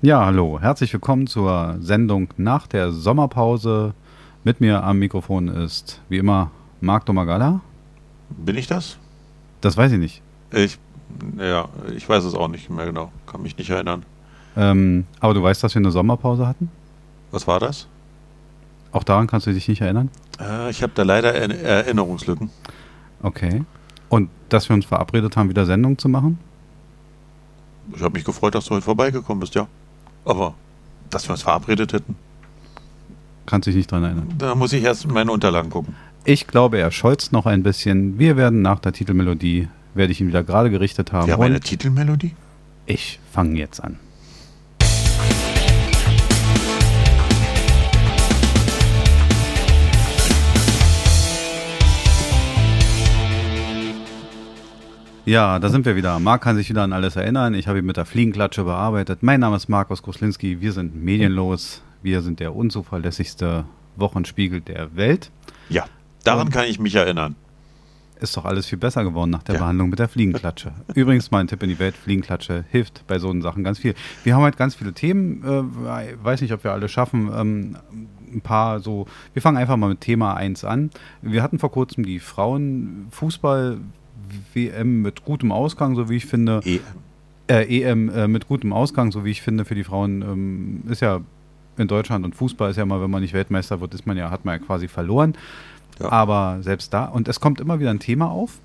Ja, hallo, herzlich willkommen zur Sendung nach der Sommerpause. Mit mir am Mikrofon ist wie immer Marc Domagala. Bin ich das? Das weiß ich nicht. Ich, ja, ich weiß es auch nicht mehr genau. Kann mich nicht erinnern. Ähm, aber du weißt, dass wir eine Sommerpause hatten? Was war das? Auch daran kannst du dich nicht erinnern? Äh, ich habe da leider er Erinnerungslücken. Okay. Und dass wir uns verabredet haben, wieder Sendung zu machen? Ich habe mich gefreut, dass du heute vorbeigekommen bist, ja. Aber dass wir uns verabredet hätten. Kannst dich nicht dran erinnern. Da muss ich erst in meine Unterlagen gucken. Ich glaube, er scholzt noch ein bisschen. Wir werden nach der Titelmelodie, werde ich ihn wieder gerade gerichtet haben. Wir haben eine Titelmelodie? Ich fange jetzt an. Ja, da sind wir wieder. Marc kann sich wieder an alles erinnern. Ich habe ihn mit der Fliegenklatsche bearbeitet. Mein Name ist Markus Koslinski. Wir sind medienlos. Wir sind der unzuverlässigste Wochenspiegel der Welt. Ja, daran Und kann ich mich erinnern. Ist doch alles viel besser geworden nach der ja. Behandlung mit der Fliegenklatsche. Übrigens, mein Tipp in die Welt: Fliegenklatsche hilft bei so Sachen ganz viel. Wir haben halt ganz viele Themen. Äh, weiß nicht, ob wir alle schaffen. Ähm, ein paar so. Wir fangen einfach mal mit Thema 1 an. Wir hatten vor kurzem die Frauenfußball WM mit gutem Ausgang, so wie ich finde. EM. Äh, EM äh, mit gutem Ausgang, so wie ich finde, für die Frauen ähm, ist ja in Deutschland und Fußball ist ja mal, wenn man nicht Weltmeister wird, ist man ja, hat man ja quasi verloren. Ja. Aber selbst da, und es kommt immer wieder ein Thema auf,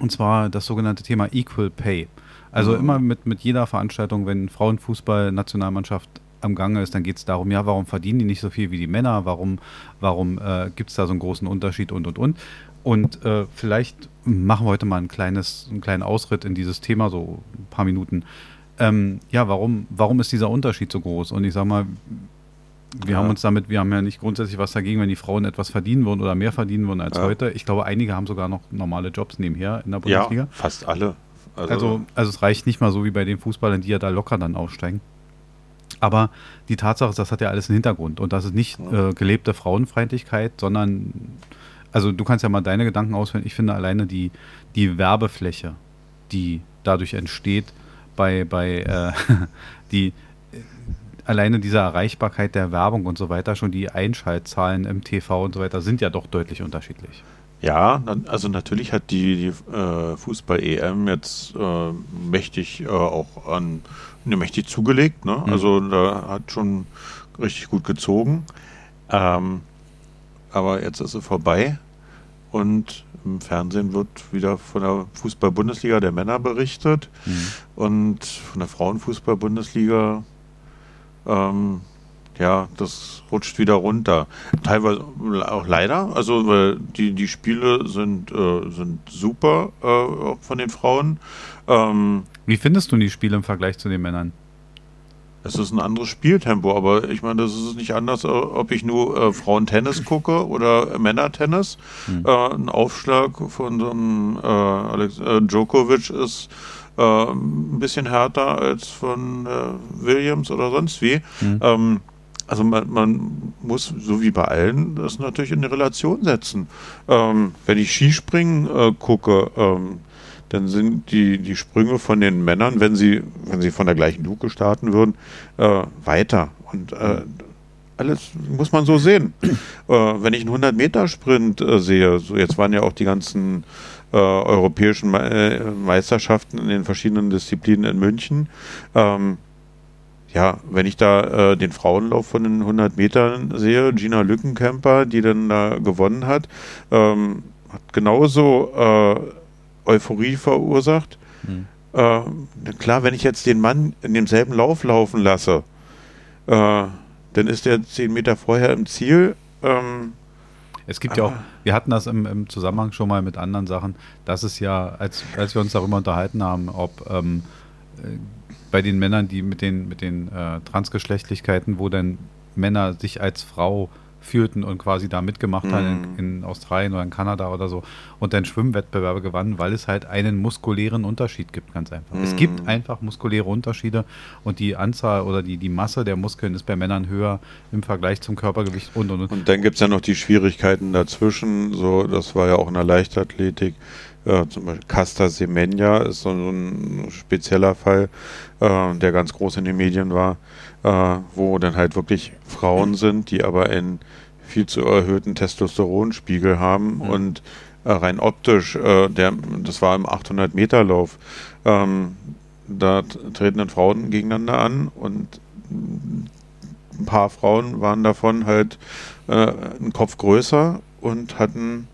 und zwar das sogenannte Thema Equal Pay. Also mhm. immer mit, mit jeder Veranstaltung, wenn Frauenfußball-Nationalmannschaft am Gange ist, dann geht es darum, ja, warum verdienen die nicht so viel wie die Männer, warum, warum äh, gibt es da so einen großen Unterschied und und und. Und äh, vielleicht machen wir heute mal ein kleines, einen kleinen Ausritt in dieses Thema, so ein paar Minuten. Ähm, ja, warum, warum ist dieser Unterschied so groß? Und ich sag mal, wir ja. haben uns damit, wir haben ja nicht grundsätzlich was dagegen, wenn die Frauen etwas verdienen würden oder mehr verdienen würden als ja. heute. Ich glaube, einige haben sogar noch normale Jobs nebenher in der Bundesliga. Ja, fast alle. Also, also, also es reicht nicht mal so wie bei den Fußballern, die ja da locker dann aufsteigen. Aber die Tatsache ist, das hat ja alles einen Hintergrund. Und das ist nicht äh, gelebte Frauenfeindlichkeit, sondern also du kannst ja mal deine Gedanken ausführen. Ich finde alleine die, die Werbefläche, die dadurch entsteht, bei, bei äh, die alleine diese Erreichbarkeit der Werbung und so weiter, schon die Einschaltzahlen im TV und so weiter sind ja doch deutlich unterschiedlich. Ja, also natürlich hat die, die äh, Fußball-EM jetzt äh, mächtig äh, auch an ne, mächtig zugelegt. Ne? Mhm. Also da hat schon richtig gut gezogen. Ähm, aber jetzt ist sie vorbei und im Fernsehen wird wieder von der Fußball-Bundesliga der Männer berichtet mhm. und von der Frauenfußball-Bundesliga, ähm, ja, das rutscht wieder runter. Teilweise auch leider, also weil die, die Spiele sind, äh, sind super äh, von den Frauen. Ähm, Wie findest du die Spiele im Vergleich zu den Männern? Es ist ein anderes Spieltempo, aber ich meine, das ist nicht anders, äh, ob ich nur äh, Frauentennis gucke oder Männertennis. Mhm. Äh, ein Aufschlag von so einem äh, Alex äh, Djokovic ist äh, ein bisschen härter als von Williams oder sonst wie. Mhm. Ähm, also man, man, muss, so wie bei allen, das natürlich in eine Relation setzen. Ähm, wenn ich Skispringen gucke, ähm, dann sind die, die Sprünge von den Männern, wenn sie, wenn sie von der gleichen Luke starten würden, äh, weiter. Und äh, alles muss man so sehen. äh, wenn ich einen 100-Meter-Sprint äh, sehe, so jetzt waren ja auch die ganzen äh, europäischen Me äh, Meisterschaften in den verschiedenen Disziplinen in München. Ähm, ja, wenn ich da äh, den Frauenlauf von den 100 Metern sehe, Gina Lückenkämper, die dann da gewonnen hat, ähm, hat genauso äh, Euphorie verursacht. Hm. Äh, klar, wenn ich jetzt den Mann in demselben Lauf laufen lasse, äh, dann ist er zehn Meter vorher im Ziel. Ähm, es gibt ja auch, wir hatten das im, im, Zusammenhang schon mal mit anderen Sachen, dass es ja, als, als wir uns darüber unterhalten haben, ob ähm, äh, bei den Männern, die mit den, mit den äh, Transgeschlechtlichkeiten, wo dann Männer sich als Frau führten und quasi da mitgemacht mhm. haben in, in, Australien oder in Kanada oder so und dann Schwimmwettbewerbe gewannen, weil es halt einen muskulären Unterschied gibt, ganz einfach. Mhm. Es gibt einfach muskuläre Unterschiede und die Anzahl oder die, die Masse der Muskeln ist bei Männern höher im Vergleich zum Körpergewicht und und und. Und dann gibt es ja noch die Schwierigkeiten dazwischen, so, das war ja auch in der Leichtathletik, äh, zum Beispiel Casta Semenya ist so, so ein spezieller Fall, äh, der ganz groß in den Medien war, äh, wo dann halt wirklich Frauen sind, die aber einen viel zu erhöhten Testosteronspiegel haben mhm. und äh, rein optisch, äh, der, das war im 800-Meter-Lauf, ähm, da treten dann Frauen gegeneinander an und ein paar Frauen waren davon halt äh, einen Kopf größer und hatten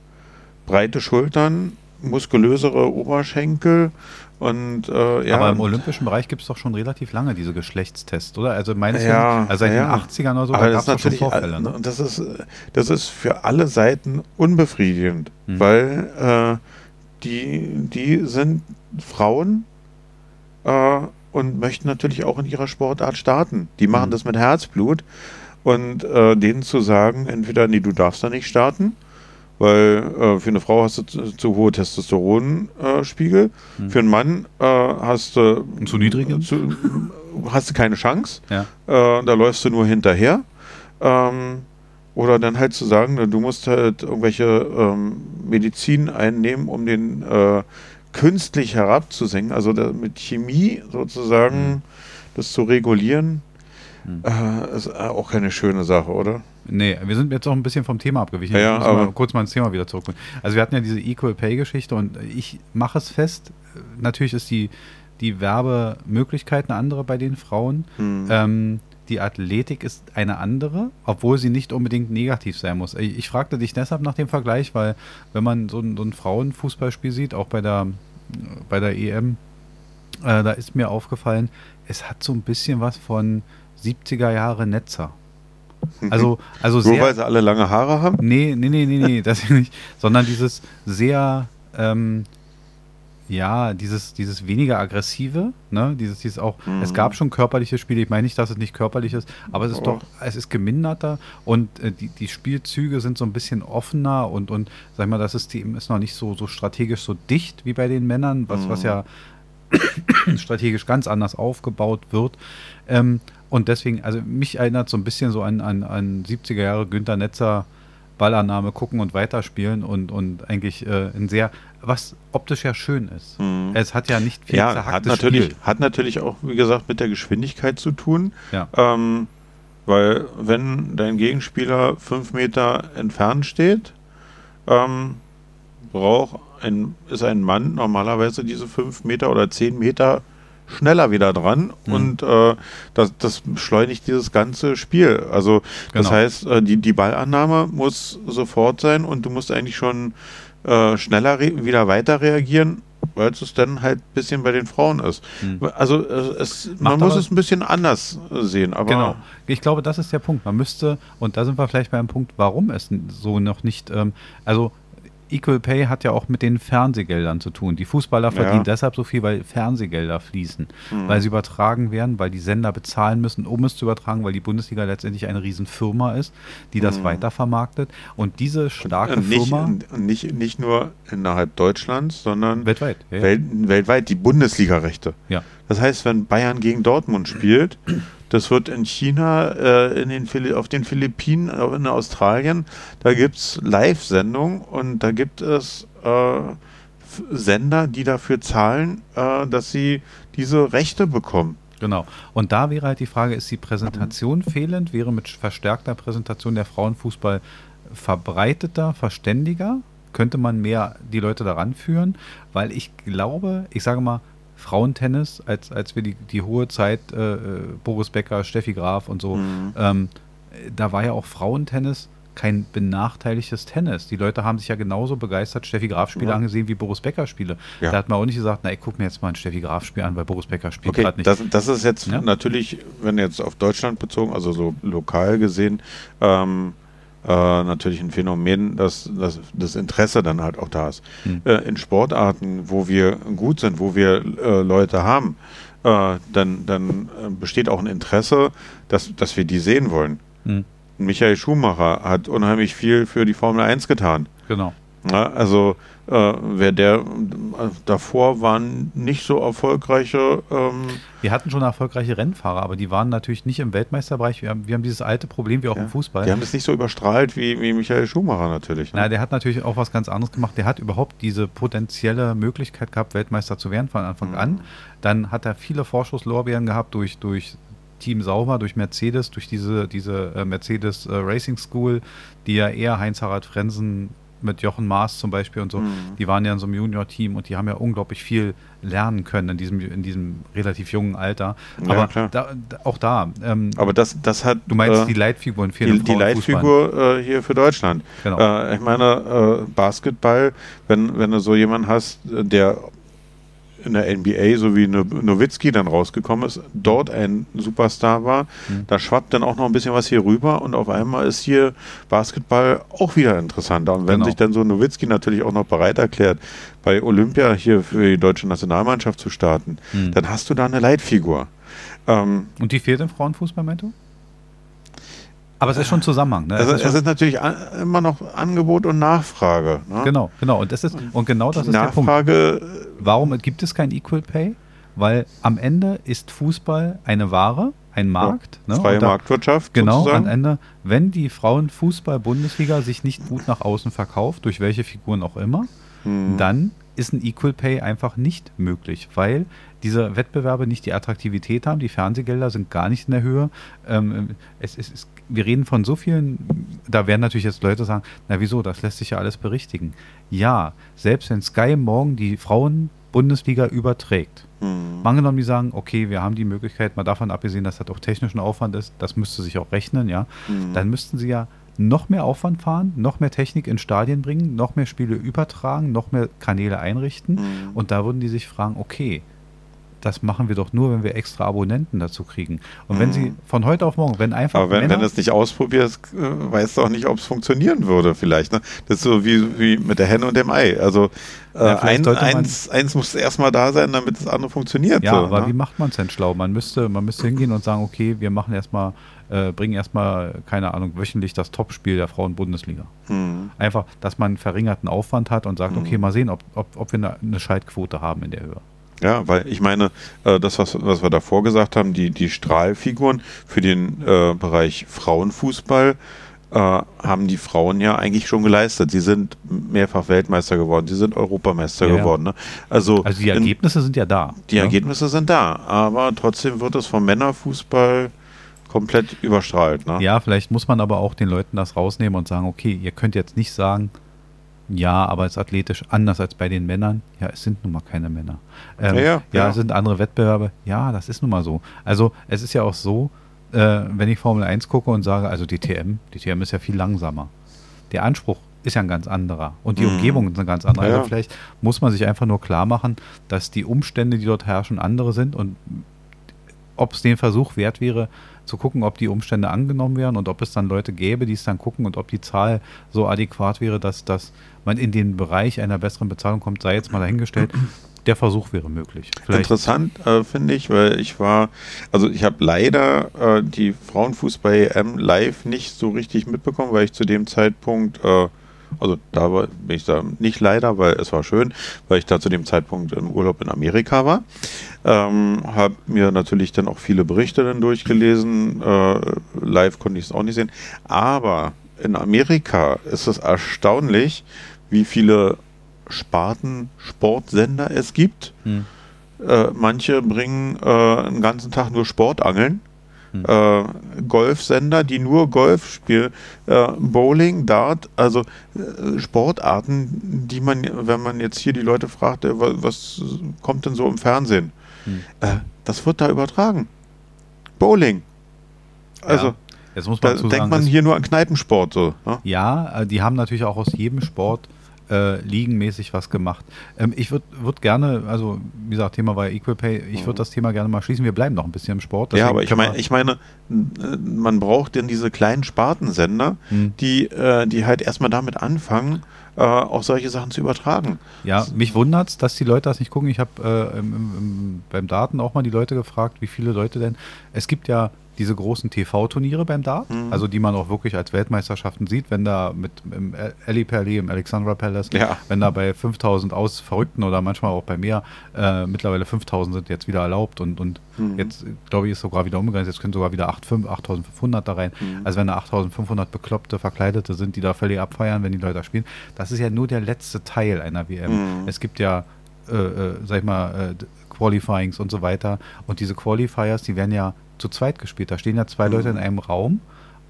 breite Schultern, muskulösere Oberschenkel und äh, ja. Aber im olympischen Bereich gibt es doch schon relativ lange diese Geschlechtstests, oder? Also meines ja, also seit ja. den 80ern oder so, Aber da gab es schon Vorfälle. Ne? Das, ist, das ist für alle Seiten unbefriedigend, hm. weil äh, die, die sind Frauen äh, und möchten natürlich auch in ihrer Sportart starten. Die machen hm. das mit Herzblut und äh, denen zu sagen, entweder, nee, du darfst da nicht starten, weil äh, für eine Frau hast du zu, zu hohe Testosteronspiegel, äh, hm. für einen Mann äh, hast du zu niedrige, zu, hast du keine Chance, ja. Äh, da läufst du nur hinterher. Ähm, oder dann halt zu sagen, du musst halt irgendwelche ähm, Medizin einnehmen, um den äh, künstlich herabzusenken, also mit Chemie sozusagen hm. das zu regulieren. Hm. Äh, ist auch keine schöne Sache, oder? Nee, wir sind jetzt auch ein bisschen vom Thema abgewichen. Ja, ich muss mal kurz mal ins Thema wieder zurückkommen. Also wir hatten ja diese Equal Pay Geschichte und ich mache es fest, natürlich ist die, die Werbemöglichkeit eine andere bei den Frauen. Hm. Ähm, die Athletik ist eine andere, obwohl sie nicht unbedingt negativ sein muss. Ich, ich fragte dich deshalb nach dem Vergleich, weil wenn man so ein, so ein Frauenfußballspiel sieht, auch bei der, bei der EM, äh, da ist mir aufgefallen, es hat so ein bisschen was von 70er Jahre Netzer. Also, also sehr, Nur weil sie alle lange Haare haben? Nee, nee, nee, nee, nee, das nicht. Sondern dieses sehr, ähm, ja, dieses, dieses weniger aggressive, ne, dieses, dieses auch, mhm. es gab schon körperliche Spiele, ich meine nicht, dass es nicht körperlich ist, aber es ist oh. doch, es ist geminderter und äh, die, die Spielzüge sind so ein bisschen offener und, und sag mal, das System ist noch nicht so, so strategisch so dicht wie bei den Männern, was, mhm. was ja strategisch ganz anders aufgebaut wird. Ähm, und deswegen, also mich erinnert so ein bisschen so an, an, an 70er Jahre Günter Netzer Ballannahme gucken und weiterspielen und, und eigentlich äh, ein sehr, was optisch ja schön ist. Mhm. Es hat ja nicht viel ja, hat natürlich, Spiel. hat natürlich auch, wie gesagt, mit der Geschwindigkeit zu tun. Ja. Ähm, weil wenn dein Gegenspieler fünf Meter entfernt steht, ähm, braucht ein, ist ein Mann normalerweise diese fünf Meter oder zehn Meter schneller wieder dran mhm. und äh, das, das beschleunigt dieses ganze Spiel. Also das genau. heißt, äh, die, die Ballannahme muss sofort sein und du musst eigentlich schon äh, schneller wieder weiter reagieren, weil es dann halt ein bisschen bei den Frauen ist. Mhm. Also äh, es, man muss es ein bisschen anders sehen. Aber genau. Ich glaube, das ist der Punkt. Man müsste, und da sind wir vielleicht bei einem Punkt, warum es so noch nicht, ähm, also Equal Pay hat ja auch mit den Fernsehgeldern zu tun. Die Fußballer verdienen ja. deshalb so viel, weil Fernsehgelder fließen, mhm. weil sie übertragen werden, weil die Sender bezahlen müssen, um es zu übertragen, weil die Bundesliga letztendlich eine Riesenfirma ist, die das mhm. weitervermarktet. Und diese starke und nicht, Firma. Nicht, nicht nur innerhalb Deutschlands, sondern weltweit. Ja, Welt, weltweit die Bundesliga-Rechte. Ja. Das heißt, wenn Bayern gegen Dortmund spielt, das wird in China, äh, in den auf den Philippinen, in Australien, da gibt es Live-Sendungen und da gibt es äh, Sender, die dafür zahlen, äh, dass sie diese Rechte bekommen. Genau. Und da wäre halt die Frage, ist die Präsentation fehlend? Wäre mit verstärkter Präsentation der Frauenfußball verbreiteter, verständiger? Könnte man mehr die Leute daran führen? Weil ich glaube, ich sage mal, Frauentennis, als, als wir die, die hohe Zeit, äh, äh, Boris Becker, Steffi Graf und so, mhm. ähm, da war ja auch Frauentennis kein benachteiligtes Tennis. Die Leute haben sich ja genauso begeistert Steffi Graf-Spiele ja. angesehen wie Boris Becker-Spiele. Ja. Da hat man auch nicht gesagt, na, ich gucke mir jetzt mal ein Steffi Graf-Spiel an, weil Boris Becker spielt okay, gerade nicht. Das, das ist jetzt ja? natürlich, wenn jetzt auf Deutschland bezogen, also so lokal gesehen, ähm, äh, natürlich ein Phänomen, dass, dass das Interesse dann halt auch da ist. Hm. Äh, in Sportarten, wo wir gut sind, wo wir äh, Leute haben, äh, dann, dann äh, besteht auch ein Interesse, dass, dass wir die sehen wollen. Hm. Michael Schumacher hat unheimlich viel für die Formel 1 getan. Genau. Ja, also äh, wer der äh, davor waren nicht so erfolgreiche. Ähm wir hatten schon erfolgreiche Rennfahrer, aber die waren natürlich nicht im Weltmeisterbereich. Wir haben, wir haben dieses alte Problem wie auch ja, im Fußball. Die haben es nicht so überstrahlt wie, wie Michael Schumacher natürlich. Ne? Na, der hat natürlich auch was ganz anderes gemacht. Der hat überhaupt diese potenzielle Möglichkeit gehabt, Weltmeister zu werden von Anfang mhm. an. Dann hat er viele Vorschusslorbeeren gehabt durch, durch Team Sauber, durch Mercedes, durch diese, diese äh, Mercedes äh, Racing School, die ja eher Heinz-Harald Frenzen mit Jochen Maas zum Beispiel und so, mhm. die waren ja in so einem Junior-Team und die haben ja unglaublich viel lernen können in diesem, in diesem relativ jungen Alter. Aber ja, da, auch da. Ähm, Aber das, das hat. Du meinst äh, die Leitfiguren für Die, die Leitfigur äh, hier für Deutschland. Genau. Äh, ich meine, äh, Basketball, wenn, wenn du so jemanden hast, der in der NBA, so wie Nowitzki dann rausgekommen ist, dort ein Superstar war. Mhm. Da schwappt dann auch noch ein bisschen was hier rüber und auf einmal ist hier Basketball auch wieder interessanter. Und wenn genau. sich dann so Nowitzki natürlich auch noch bereit erklärt, bei Olympia hier für die deutsche Nationalmannschaft zu starten, mhm. dann hast du da eine Leitfigur. Ähm, und die fehlt im Frauenfußball, Mento? Aber es ist schon Zusammenhang. Ne? Es, ist, es ist natürlich immer noch Angebot und Nachfrage. Ne? Genau, genau. Und das ist und genau das ist Nachfrage, der Punkt. Warum gibt es kein Equal Pay? Weil am Ende ist Fußball eine Ware, ein Markt. Ja, ne? freie da, Marktwirtschaft. Genau, sozusagen. am Ende, wenn die Frauenfußball-Bundesliga sich nicht gut nach außen verkauft, durch welche Figuren auch immer, hm. dann ist ein Equal Pay einfach nicht möglich, weil diese Wettbewerbe nicht die Attraktivität haben, die Fernsehgelder sind gar nicht in der Höhe. Ähm, es, es, es, wir reden von so vielen, da werden natürlich jetzt Leute sagen, na wieso, das lässt sich ja alles berichtigen. Ja, selbst wenn Sky morgen die Frauen-Bundesliga überträgt, mhm. angenommen, die sagen, okay, wir haben die Möglichkeit, mal davon abgesehen, dass das auch technischen Aufwand ist, das müsste sich auch rechnen, ja, mhm. dann müssten sie ja noch mehr Aufwand fahren, noch mehr Technik in Stadien bringen, noch mehr Spiele übertragen, noch mehr Kanäle einrichten. Mhm. Und da würden die sich fragen, okay, das machen wir doch nur, wenn wir extra Abonnenten dazu kriegen. Und wenn mhm. sie von heute auf morgen, wenn einfach. Aber wenn, Männer, wenn du es nicht ausprobierst, äh, weißt du auch nicht, ob es funktionieren würde, vielleicht. Ne? Das ist so wie, wie mit der Henne und dem Ei. Also äh, ja, ein, eins, eins muss erstmal da sein, damit das andere funktioniert. Ja, so, aber ne? wie macht man es denn schlau? Man müsste, man müsste hingehen und sagen, okay, wir machen erstmal äh, bringen erstmal, keine Ahnung, wöchentlich das Topspiel der Frauen-Bundesliga. Mhm. Einfach, dass man verringerten Aufwand hat und sagt, mhm. okay, mal sehen, ob, ob, ob wir eine, eine Schaltquote haben in der Höhe. Ja, weil ich meine, äh, das, was, was wir davor gesagt haben, die, die Strahlfiguren für den äh, Bereich Frauenfußball äh, haben die Frauen ja eigentlich schon geleistet. Sie sind mehrfach Weltmeister geworden, sie sind Europameister ja, geworden. Ne? Also, also die Ergebnisse in, sind ja da. Die ne? Ergebnisse sind da, aber trotzdem wird es vom Männerfußball komplett überstrahlt. Ne? Ja, vielleicht muss man aber auch den Leuten das rausnehmen und sagen, okay, ihr könnt jetzt nicht sagen, ja, aber es ist athletisch anders als bei den Männern. Ja, es sind nun mal keine Männer. Ähm, ja, ja, ja, es sind andere Wettbewerbe. Ja, das ist nun mal so. Also es ist ja auch so, äh, wenn ich Formel 1 gucke und sage, also die TM, die TM ist ja viel langsamer. Der Anspruch ist ja ein ganz anderer und die mhm. Umgebung ist eine ganz andere. Also vielleicht muss man sich einfach nur klar machen, dass die Umstände, die dort herrschen, andere sind und ob es den Versuch wert wäre, zu gucken, ob die Umstände angenommen werden und ob es dann Leute gäbe, die es dann gucken und ob die Zahl so adäquat wäre, dass, dass man in den Bereich einer besseren Bezahlung kommt, sei jetzt mal dahingestellt. Der Versuch wäre möglich. Vielleicht. Interessant äh, finde ich, weil ich war, also ich habe leider äh, die Frauenfußball-EM live nicht so richtig mitbekommen, weil ich zu dem Zeitpunkt äh, also da war, bin ich da nicht leider, weil es war schön, weil ich da zu dem Zeitpunkt im Urlaub in Amerika war. Ähm, habe mir natürlich dann auch viele Berichte dann durchgelesen. Äh, live konnte ich es auch nicht sehen. Aber in Amerika ist es erstaunlich, wie viele Sparten-Sportsender es gibt. Hm. Äh, manche bringen äh, einen ganzen Tag nur Sportangeln äh, Golfsender, die nur Golf spielen, äh, Bowling, Dart, also äh, Sportarten, die man, wenn man jetzt hier die Leute fragt, äh, was, kommt denn so im Fernsehen? Hm. Äh, das wird da übertragen. Bowling. Also. Ja. Jetzt muss man da denkt man hier nur an Kneipensport so. Ne? Ja, äh, die haben natürlich auch aus jedem Sport äh, ligenmäßig was gemacht. Ähm, ich würde würd gerne, also wie gesagt, Thema war ja Equal Pay, ich würde mhm. das Thema gerne mal schließen. Wir bleiben noch ein bisschen im Sport. Ja, aber ich, mein, ich meine, man braucht denn diese kleinen Spartensender, mhm. die, äh, die halt erstmal damit anfangen, äh, auch solche Sachen zu übertragen. Ja, mich wundert es, dass die Leute das nicht gucken. Ich habe äh, beim Daten auch mal die Leute gefragt, wie viele Leute denn. Es gibt ja diese großen TV-Turniere beim Dart, mhm. also die man auch wirklich als Weltmeisterschaften sieht, wenn da mit im Ali Perley, im Alexandra Palace, ja. wenn da bei 5000 aus Verrückten oder manchmal auch bei mehr, äh, mittlerweile 5000 sind jetzt wieder erlaubt und, und mhm. jetzt, glaube ich, ist sogar wieder umgegangen, jetzt können sogar wieder 8, 5, 8500 da rein. Mhm. Also wenn da 8500 bekloppte Verkleidete sind, die da völlig abfeiern, wenn die Leute da spielen, das ist ja nur der letzte Teil einer WM. Mhm. Es gibt ja, äh, äh, sag ich mal, äh, Qualifyings und so weiter. Und diese Qualifiers, die werden ja zu zweit gespielt. Da stehen ja zwei mhm. Leute in einem Raum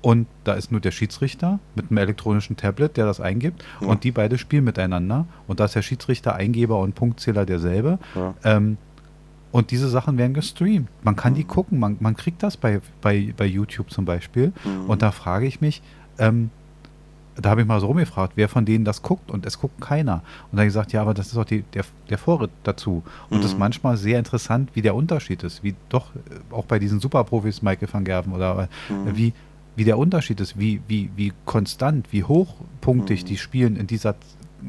und da ist nur der Schiedsrichter mit einem elektronischen Tablet, der das eingibt ja. und die beide spielen miteinander und da ist der Schiedsrichter, Eingeber und Punktzähler derselbe. Ja. Ähm, und diese Sachen werden gestreamt. Man kann mhm. die gucken, man, man kriegt das bei, bei, bei YouTube zum Beispiel. Mhm. Und da frage ich mich, ähm, da habe ich mal so rumgefragt, wer von denen das guckt und es guckt keiner. Und dann gesagt, ja, aber das ist doch die, der, der Vorritt dazu. Und es mhm. ist manchmal sehr interessant, wie der Unterschied ist, wie doch äh, auch bei diesen Superprofis, Michael van Gerven oder äh, mhm. wie, wie der Unterschied ist, wie, wie, wie konstant, wie hochpunktig mhm. die spielen in dieser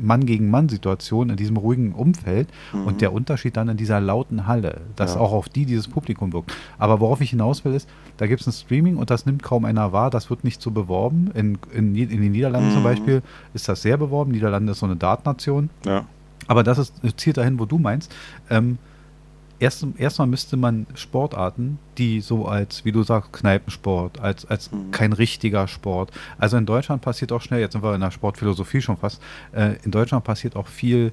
Mann gegen Mann Situation in diesem ruhigen Umfeld mhm. und der Unterschied dann in dieser lauten Halle, dass ja. auch auf die dieses Publikum wirkt. Aber worauf ich hinaus will, ist, da gibt es ein Streaming und das nimmt kaum einer wahr, das wird nicht so beworben. In, in, in den Niederlanden mhm. zum Beispiel ist das sehr beworben. Niederlande ist so eine Dartnation. Ja. Aber das ist, zielt dahin, wo du meinst. Ähm, erst, erstmal müsste man Sportarten, die so als, wie du sagst, Kneipensport, als, als mhm. kein richtiger Sport. Also in Deutschland passiert auch schnell, jetzt sind wir in der Sportphilosophie schon fast, äh, in Deutschland passiert auch viel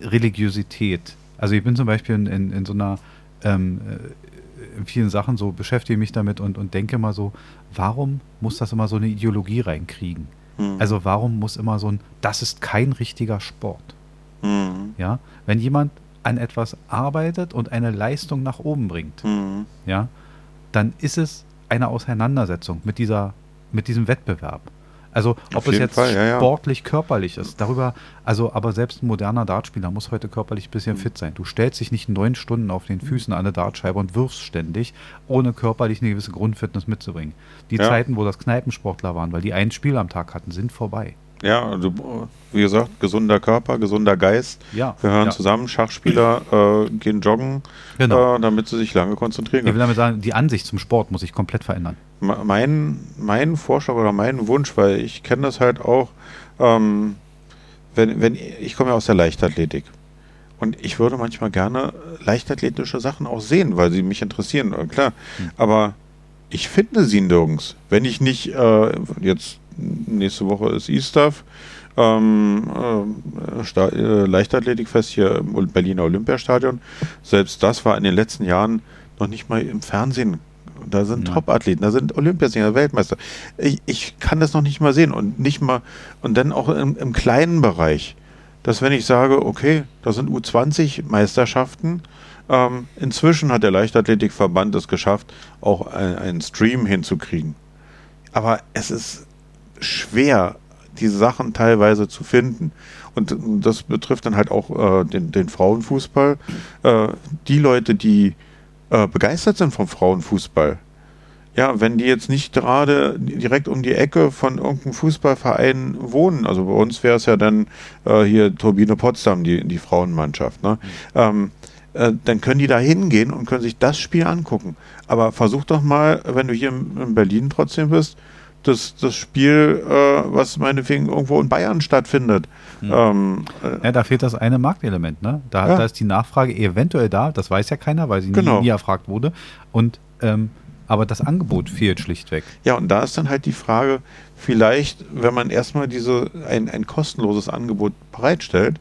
Religiosität. Also ich bin zum Beispiel in, in, in so einer, ähm, äh, in vielen Sachen so, beschäftige mich damit und, und denke mal so, warum muss das immer so eine Ideologie reinkriegen? Mhm. Also warum muss immer so ein, das ist kein richtiger Sport? Mhm. Ja, wenn jemand an etwas arbeitet und eine Leistung nach oben bringt, mhm. ja, dann ist es eine Auseinandersetzung mit dieser, mit diesem Wettbewerb. Also ob es jetzt Fall, ja, sportlich, ja. körperlich ist, darüber, also aber selbst ein moderner Dartspieler muss heute körperlich ein bisschen mhm. fit sein. Du stellst dich nicht neun Stunden auf den Füßen an eine Dartscheibe und wirfst ständig, ohne körperlich eine gewisse Grundfitness mitzubringen. Die ja. Zeiten, wo das Kneipensportler waren, weil die ein Spiel am Tag hatten, sind vorbei. Ja, also wie gesagt, gesunder Körper, gesunder Geist. Ja, Wir hören ja. zusammen, Schachspieler äh, gehen joggen, genau. äh, damit sie sich lange konzentrieren können. Ich will damit sagen, die Ansicht zum Sport muss sich komplett verändern. Mein, mein Vorschlag oder mein Wunsch, weil ich kenne das halt auch, ähm, wenn, wenn ich komme ja aus der Leichtathletik. Und ich würde manchmal gerne leichtathletische Sachen auch sehen, weil sie mich interessieren, klar. Hm. Aber ich finde sie nirgends. Wenn ich nicht äh, jetzt nächste Woche ist E-Stuff. Ähm, äh, äh, Leichtathletikfest hier im Berliner Olympiastadion. Selbst das war in den letzten Jahren noch nicht mal im Fernsehen. Da sind. Top-Athleten, da sind Olympiasieger, Weltmeister. Ich, ich, kann das noch nicht mal sehen und nicht mal, und dann auch im, im kleinen Bereich, dass wenn ich sage, okay, da sind U20-Meisterschaften, ähm, inzwischen hat der Leichtathletikverband es geschafft, auch einen Stream hinzukriegen. Aber es ist schwer, diese Sachen teilweise zu finden. Und das betrifft dann halt auch äh, den, den, Frauenfußball. Äh, die Leute, die äh, begeistert sind vom Frauenfußball, ja, wenn die jetzt nicht gerade direkt um die Ecke von irgendeinem Fußballverein wohnen, also bei uns wäre es ja dann äh, hier Turbine Potsdam, die, die Frauenmannschaft, ne? Mhm. Ähm, äh, dann können die da hingehen und können sich das Spiel angucken. Aber versuch doch mal, wenn du hier in Berlin trotzdem bist, das, das Spiel, äh, was meinetwegen irgendwo in Bayern stattfindet. Hm. Ähm, äh, ja, da fehlt das eine Marktelement. Ne? Da, ja. da, ist die Nachfrage eventuell da, das weiß ja keiner, weil sie genau. nie, nie erfragt wurde. Und ähm, aber das Angebot fehlt schlichtweg. Ja, und da ist dann halt die Frage, vielleicht, wenn man erstmal diese ein, ein kostenloses Angebot bereitstellt,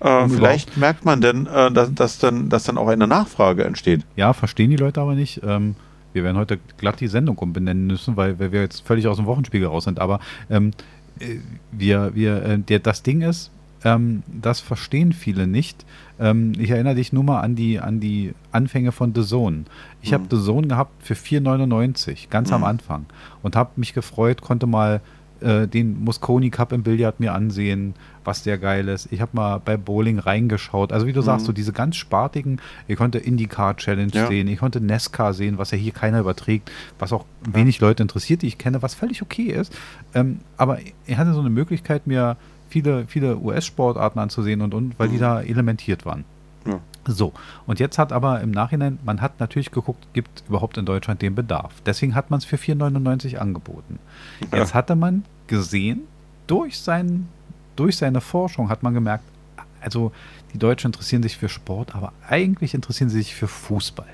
hm. äh, vielleicht merkt man denn, äh, dass, dass, dann, dass dann auch eine Nachfrage entsteht. Ja, verstehen die Leute aber nicht. Ähm, wir werden heute glatt die Sendung umbenennen müssen, weil, weil wir jetzt völlig aus dem Wochenspiegel raus sind. Aber ähm, äh, wir, wir, äh, der, das Ding ist, ähm, das verstehen viele nicht. Ähm, ich erinnere dich nur mal an die, an die Anfänge von The Zone. Ich mhm. habe The Zone gehabt für 4,99, ganz mhm. am Anfang. Und habe mich gefreut, konnte mal äh, den Mosconi Cup im Billard mir ansehen, was sehr geil ist. Ich habe mal bei Bowling reingeschaut. Also wie du mhm. sagst, so diese ganz spartigen, ihr konnte IndyCar Challenge ja. sehen, ich konnte NASCAR sehen, was ja hier keiner überträgt, was auch wenig Leute interessiert, die ich kenne, was völlig okay ist. Ähm, aber ich hatte so eine Möglichkeit, mir viele, viele US-Sportarten anzusehen und, und weil die da elementiert waren. Ja. So, und jetzt hat aber im Nachhinein, man hat natürlich geguckt, gibt überhaupt in Deutschland den Bedarf. Deswegen hat man es für 4,99 angeboten. Ja. Jetzt hatte man gesehen, durch, sein, durch seine Forschung hat man gemerkt, also die Deutschen interessieren sich für Sport, aber eigentlich interessieren sie sich für Fußball.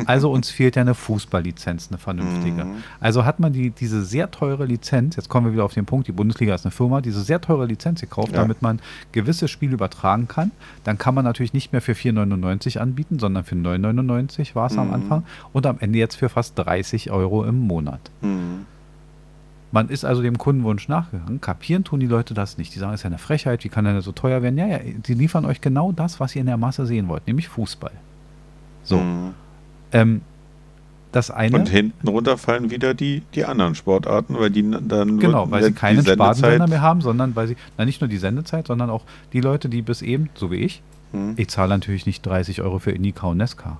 Also uns fehlt ja eine Fußballlizenz, eine vernünftige. Mhm. Also hat man die, diese sehr teure Lizenz, jetzt kommen wir wieder auf den Punkt, die Bundesliga ist eine Firma, diese sehr teure Lizenz gekauft, Ja. damit man gewisse Spiele übertragen kann. Dann kann man natürlich nicht mehr für 4,99 anbieten, sondern für 9,99 war es am Mhm. Anfang und am Ende jetzt für fast 30 Euro im Monat. Mhm. Man ist also dem Kundenwunsch nachgegangen. Kapieren tun die Leute das nicht. Die sagen, das ist ja eine Frechheit, wie kann denn so teuer werden? Ja, ja, die liefern euch genau das, was ihr in der Masse sehen wollt, nämlich Fußball. So. Mhm. Ähm, das eine. Und hinten runterfallen wieder die, die anderen Sportarten, weil die dann Genau, weil sie Sendezeit- Spartensender mehr haben, sondern weil sie, na nicht nur die Sendezeit, sondern auch die Leute, die bis eben, so wie ich, Mhm. ich zahle natürlich nicht 30 Euro für Indica und Nesca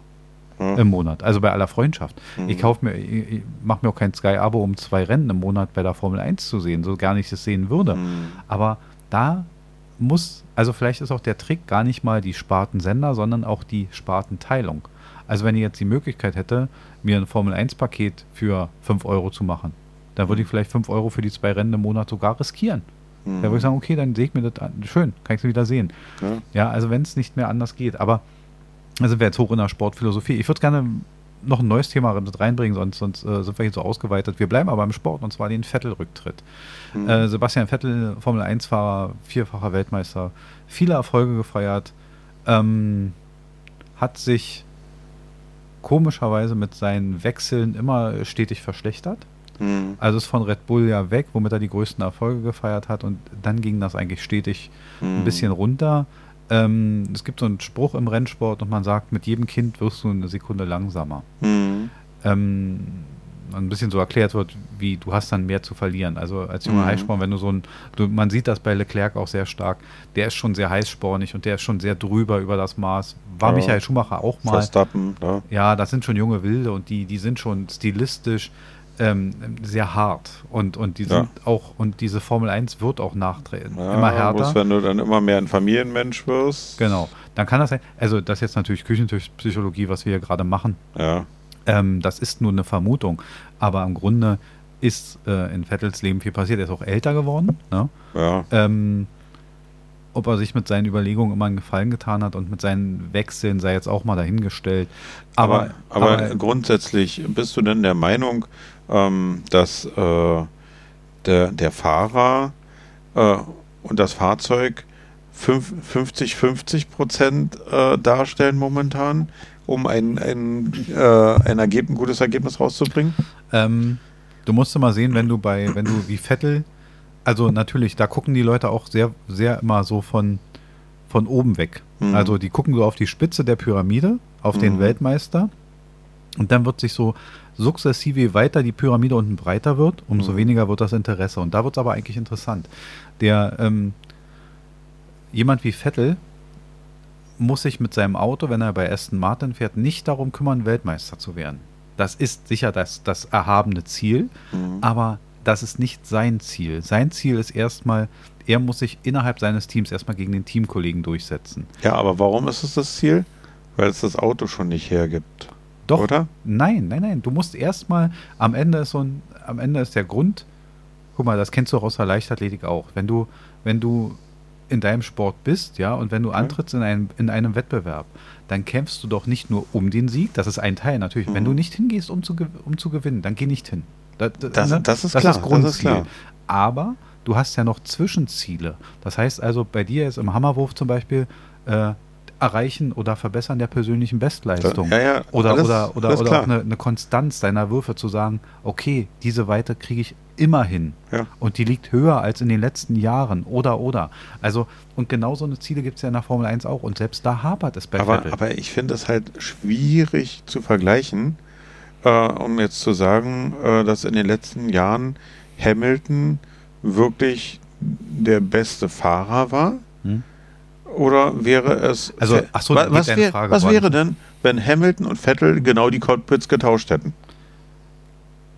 Ja. im Monat, also bei aller Freundschaft. Mhm. Ich kaufe mir, ich, mache mir auch kein Sky-Abo, um zwei Rennen im Monat bei der Formel 1 zu sehen, so gar nicht das sehen würde. Mhm. Aber da muss, also vielleicht ist auch der Trick gar nicht mal die Spartensender, sondern auch die Spartenteilung. Also wenn ich jetzt die Möglichkeit hätte, mir ein Formel-1-Paket für 5 Euro zu machen, dann würde ich vielleicht 5 Euro für die zwei Rennen im Monat sogar riskieren. Mhm. Da würde ich sagen, okay, dann sehe ich mir das an. Schön, kann ich es wieder sehen. Ja. Ja, also wenn es nicht mehr anders geht. Aber also wir jetzt hoch in der Sportphilosophie. Ich würde gerne noch ein neues Thema mit reinbringen, sonst, sonst äh, sind wir hier so ausgeweitet. Wir bleiben aber im Sport und zwar den Vettel-Rücktritt. Mhm. Äh, Sebastian Vettel, Formel 1-Fahrer, vierfacher Weltmeister, viele Erfolge gefeiert, ähm, hat sich komischerweise mit seinen Wechseln immer stetig verschlechtert. Mhm. Also ist von Red Bull ja weg, womit er die größten Erfolge gefeiert hat und dann ging das eigentlich stetig ein Mhm. bisschen runter. Ähm, es gibt so einen Spruch im Rennsport und man sagt, mit jedem Kind wirst du eine Sekunde langsamer. Mhm. Ähm, ein bisschen so erklärt wird, wie du hast dann mehr zu verlieren. Also als junger Mhm. Heißsporn, wenn du so ein, du, man sieht das bei Leclerc auch sehr stark, der ist schon sehr heißspornig und der ist schon sehr drüber über das Maß. War Ja. Michael Schumacher auch mal. Verstappen, ja. Ja, das sind schon junge Wilde und die, die sind schon stilistisch ähm, sehr hart und, und die Ja. sind auch, und diese Formel 1 wird auch nachtreten. Ja, immer härter. Bloß wenn du dann immer mehr ein Familienmensch wirst. Genau. Dann kann das sein, also das ist jetzt natürlich Küchentischpsychologie, was wir hier gerade machen. Ja. Ähm, das ist nur eine Vermutung. Aber im Grunde ist äh, in Vettels Leben viel passiert. Er ist auch älter geworden. Ne? Ja. Ähm, ob er sich mit seinen Überlegungen immer einen Gefallen getan hat und mit seinen Wechseln sei jetzt auch mal dahingestellt. Aber, Aber, aber, grundsätzlich bist du denn der Meinung, ähm, dass äh, der, der Fahrer äh, und das Fahrzeug 50-50 Prozent äh, darstellen momentan, um ein, ein, äh, ein, Ergebnis, ein gutes Ergebnis rauszubringen? Ähm, du musst mal sehen, wenn du bei, wenn du wie Vettel, also natürlich, da gucken die Leute auch sehr, sehr immer so von, von oben weg. Mhm. Also die gucken so auf die Spitze der Pyramide, auf den Mhm. Weltmeister. Und dann wird sich so sukzessive, je weiter die Pyramide unten breiter wird, umso Mhm. weniger wird das Interesse. Und da wird es aber eigentlich interessant. Der, ähm, jemand wie Vettel muss sich mit seinem Auto, wenn er bei Aston Martin fährt, nicht darum kümmern, Weltmeister zu werden. Das ist sicher das, das erhabene Ziel, Mhm. aber das ist nicht sein Ziel. Sein Ziel ist erstmal, er muss sich innerhalb seines Teams erstmal gegen den Teamkollegen durchsetzen. Ja, aber warum ist es das Ziel? Weil es das Auto schon nicht hergibt. Doch, Oder? nein, nein, nein. Du musst erstmal, am Ende ist so ein, am Ende ist der Grund, guck mal, das kennst du auch aus der Leichtathletik auch. Wenn du, wenn du in deinem Sport bist, ja, und wenn du antrittst in einem, in einem Wettbewerb, dann kämpfst du doch nicht nur um den Sieg, das ist ein Teil natürlich. Wenn Mhm. du nicht hingehst, um zu, um zu gewinnen, dann geh nicht hin. Da- da- Das- ne? das ist klar, das ist Grundziel. klar. Aber du hast ja noch Zwischenziele. Das heißt also, bei dir ist im Hammerwurf zum Beispiel äh, Erreichen oder Verbessern der persönlichen Bestleistung. Ja, ja, Oder, alles- oder, oder, alles oder klar. auch eine, eine Konstanz deiner Würfe zu sagen, okay, diese Weite kriege ich immer hin. Ja. Und die liegt höher als in den letzten Jahren. Oder, oder. Also, und genau so eine Ziele gibt es ja in der Formel 1 auch. Und selbst da hapert es bei aber, Vettel. aber ich finde es halt schwierig zu vergleichen, äh, um jetzt zu sagen, äh, dass in den letzten Jahren Hamilton wirklich der beste Fahrer war. Hm? Oder wäre es. Also, ach so, wa- geht was, wär, was wäre denn, wenn Hamilton und Vettel genau die Cockpits getauscht hätten?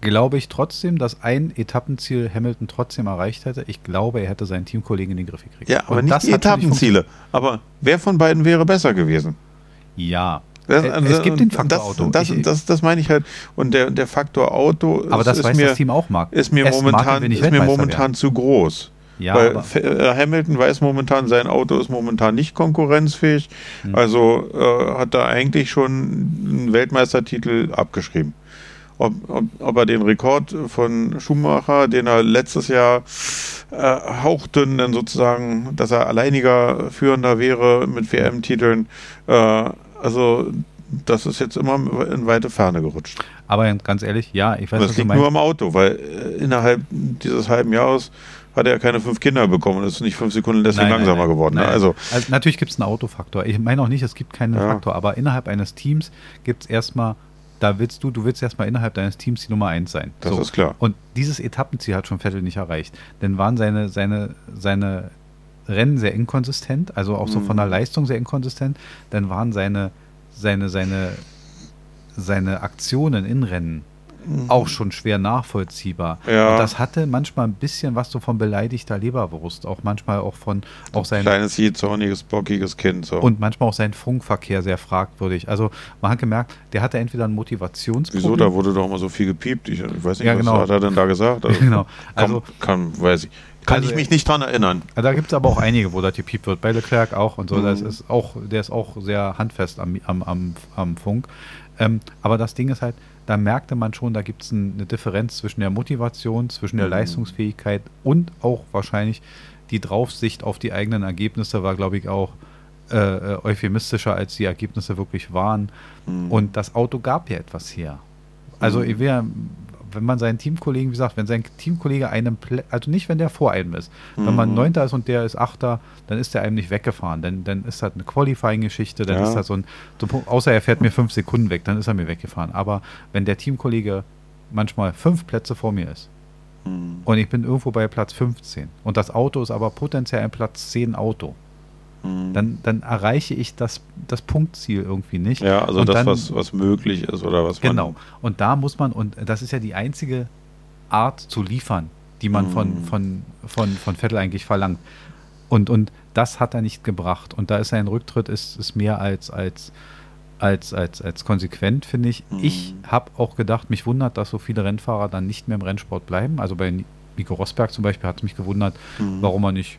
Glaube ich trotzdem, dass ein Etappenziel Hamilton trotzdem erreicht hätte. Ich glaube, er hätte seinen Teamkollegen in den Griff gekriegt. Ja, aber Und nicht die Etappenziele. Aber wer von beiden wäre besser gewesen? Ja. Das, also, es gibt den Faktor Auto. Das, das, das, das, meine ich halt. Und der, der Faktor Auto aber das ist, weiß mir, das Team auch mag. ist mir Aston momentan, ist mir momentan zu groß. Ja, Weil äh, Hamilton weiß momentan, sein Auto ist momentan nicht konkurrenzfähig. Hm. Also äh, hat er eigentlich schon einen Weltmeistertitel abgeschrieben ob, ob, ob er den Rekord von Schumacher, den er letztes Jahr äh, hauchten, dann sozusagen, dass er alleiniger Führender wäre mit WM-Titeln, äh, also das ist jetzt immer in weite Ferne gerutscht. Aber ganz ehrlich, ja, ich weiß nicht. Das liegt nur am Auto, weil äh, innerhalb dieses halben Jahres hat er keine fünf Kinder bekommen und ist nicht fünf Sekunden deswegen nein, langsamer nein, geworden. Ne? Nein. Also, also, natürlich gibt es einen Autofaktor. Ich meine auch nicht, es gibt keinen ja. Faktor, aber innerhalb eines Teams gibt es erstmal da willst du, du willst erstmal innerhalb deines Teams die Nummer eins sein. Das so. ist klar. Und dieses Etappenziel hat schon Vettel nicht erreicht. Denn waren seine, seine, seine Rennen sehr inkonsistent, also auch so von der mhm. Leistung sehr inkonsistent, dann waren seine, seine, seine, seine Aktionen in Rennen Mhm. auch schon schwer nachvollziehbar. Ja. Und das hatte manchmal ein bisschen was so von beleidigter Leberwurst, auch manchmal auch von auch sein kleines zorniges, bockiges Kind so. und manchmal auch sein Funkverkehr sehr fragwürdig. Also man hat gemerkt, der hatte entweder ein Motivationsproblem. Wieso? Da wurde doch immer so viel gepiept. Ich, ich weiß nicht, ja, genau. was hat er denn da gesagt? Also, genau. Also kann, kann weiß ich. Kann also, ich mich nicht dran erinnern. Da gibt es aber auch einige, wo das gepiept wird. Bei Leclerc auch und so. Mhm. Das ist auch, der ist auch sehr handfest am, am, am, am Funk. Ähm, aber das Ding ist halt, da merkte man schon, da gibt es eine Differenz zwischen der Motivation, zwischen der mhm. Leistungsfähigkeit und auch wahrscheinlich die Draufsicht auf die eigenen Ergebnisse war, glaube ich, auch äh, äh, euphemistischer, als die Ergebnisse wirklich waren. Mhm. Und das Auto gab ja etwas her. Also, mhm. ich will wenn man seinen Teamkollegen, wie gesagt, wenn sein Teamkollege einem, also nicht, wenn der vor einem ist, mhm. wenn man. Neunter ist und der ist Achter, dann ist der einem nicht weggefahren. Dann, dann ist das eine Qualifying-Geschichte, dann ja. ist das so ein, so außer er fährt mir fünf Sekunden weg, dann ist er mir weggefahren. Aber wenn der Teamkollege manchmal fünf Plätze vor mir ist mhm. und ich bin irgendwo bei Platz 15 und das Auto ist aber potenziell ein Platz 10 Auto, Mhm. dann, dann erreiche ich das, das Punktziel irgendwie nicht. Ja, also und das, dann, was, was möglich ist oder was man. Genau. Und da muss man, und das ist ja die einzige Art zu liefern, die man mhm. von, von, von, von Vettel eigentlich verlangt. Und, und das hat er nicht gebracht. Und da ist sein Rücktritt ist, ist mehr als, als, als, als, als konsequent, finde ich. Mhm. Ich habe auch gedacht, mich wundert, dass so viele Rennfahrer dann nicht mehr im Rennsport bleiben. Also bei Nico Rosberg zum Beispiel hat es mich gewundert, mhm. warum er nicht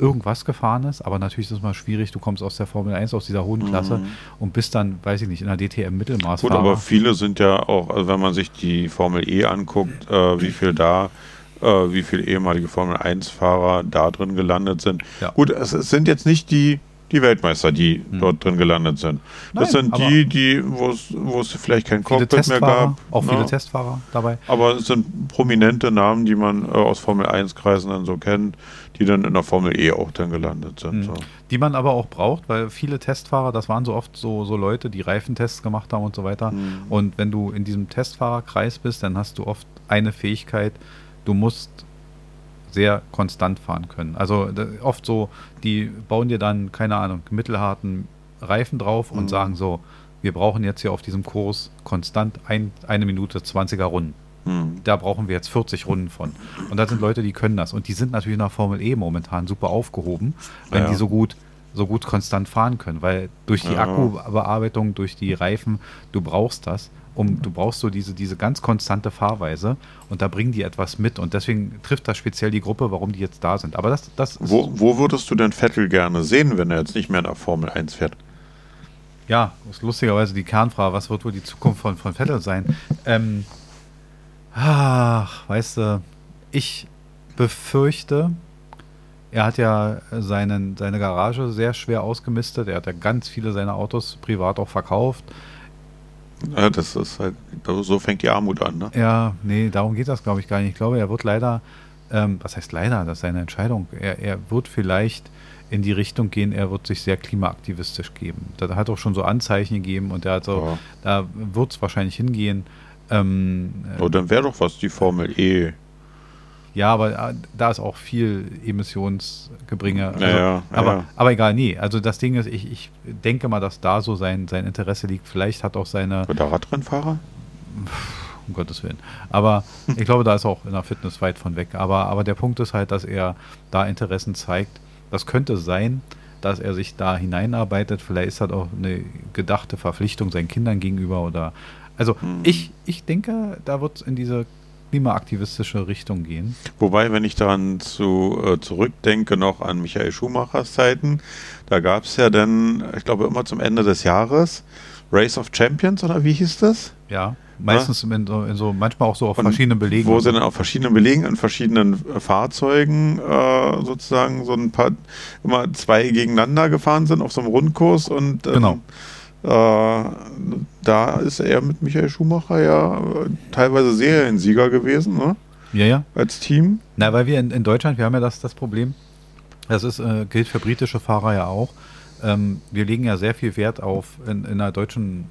irgendwas gefahren ist, aber natürlich ist es mal schwierig, du kommst aus der Formel 1, aus dieser hohen Klasse mhm. und bist dann, weiß ich nicht, in der DTM Mittelmaß. Gut, aber viele sind ja auch, also wenn man sich die Formel E anguckt, äh, wie viel da äh, wie viele ehemalige Formel 1-Fahrer da drin gelandet sind. Ja. Gut, es, es, sind jetzt nicht die die Weltmeister, die hm. dort drin gelandet sind. Das Nein, sind die, die, wo es vielleicht kein Cockpit mehr gab. Auch ne? viele Testfahrer dabei. Aber es sind prominente Namen, die man äh, aus Formel 1-Kreisen dann so kennt, die dann in der Formel E auch dann gelandet sind. Hm. So. Die man aber auch braucht, weil viele Testfahrer, das waren so oft so, so Leute, die Reifentests gemacht haben und so weiter. Hm. Und wenn du in diesem Testfahrerkreis bist, dann hast du oft eine Fähigkeit, du musst sehr konstant fahren können. Also oft so, die bauen dir dann, keine Ahnung, mittelharten Reifen drauf und mhm. sagen so, wir brauchen jetzt hier auf diesem Kurs konstant ein, eine Minute 20er Runden. Mhm. Da brauchen wir jetzt 40 Runden von. Und da sind Leute, die können das. Und die sind natürlich nach Formel E momentan super aufgehoben, wenn ja. die so gut so gut konstant fahren können, weil durch die ja. Akkubearbeitung, durch die Reifen, du brauchst das um, du brauchst so diese, diese ganz konstante Fahrweise und da bringen die etwas mit und deswegen trifft das speziell die Gruppe, warum die jetzt da sind. Aber das, das wo, wo würdest du denn Vettel gerne sehen, wenn er jetzt nicht mehr nach Formel 1 fährt? Ja, das ist lustigerweise die Kernfrage, was wird wohl die Zukunft von, von Vettel sein? Ähm, ach, weißt du, ich befürchte, er hat ja seinen, seine Garage sehr schwer ausgemistet. Er hat ja ganz viele seiner Autos privat auch verkauft. Ja, das ist halt, so fängt die Armut an, ne? Ja, nee, darum geht das, glaube ich, gar nicht. Ich glaube, er wird leider, ähm, was heißt leider, das ist seine Entscheidung. Er, er wird vielleicht in die Richtung gehen, er wird sich sehr klimaaktivistisch geben. Da hat auch schon so Anzeichen gegeben und er hat so, ja. da wird es wahrscheinlich hingehen. Ähm, oh, dann wäre doch was die Formel E ja, aber äh, da ist auch viel Emissionsgebringe. Also, ja, ja, aber, ja. aber egal, nee. Also das Ding ist, ich, ich denke mal, dass da so sein, sein Interesse liegt. Vielleicht hat auch seine. Oder Radrennfahrer? um Gottes Willen. Aber ich glaube, da ist auch in der Fitness weit von weg. Aber, aber der Punkt ist halt, dass er da Interessen zeigt. Das könnte sein, dass er sich da hineinarbeitet. Vielleicht ist das auch eine gedachte Verpflichtung seinen Kindern gegenüber oder. Also hm. ich, ich denke, da wird es in diese klimaaktivistische Richtung gehen. Wobei, wenn ich daran zu, äh, zurückdenke, noch an Michael Schumachers Zeiten, da gab es ja dann, ich glaube, immer zum Ende des Jahres Race of Champions oder wie hieß das? Ja. Meistens in so, in so, manchmal auch so auf und verschiedenen Belegen. Wo sie dann auf verschiedenen Belegen in verschiedenen äh, Fahrzeugen äh, sozusagen so ein paar, immer zwei gegeneinander gefahren sind auf so einem Rundkurs und ähm, genau. Äh, da ist er mit Michael Schumacher ja äh, teilweise Seriensieger gewesen, ne? Ja, ja. Als Team. Na, weil wir in, in Deutschland, wir haben ja das, das Problem, das ist, äh, gilt für britische Fahrer ja auch. Ähm, wir legen ja sehr viel Wert auf in, in einer deutschen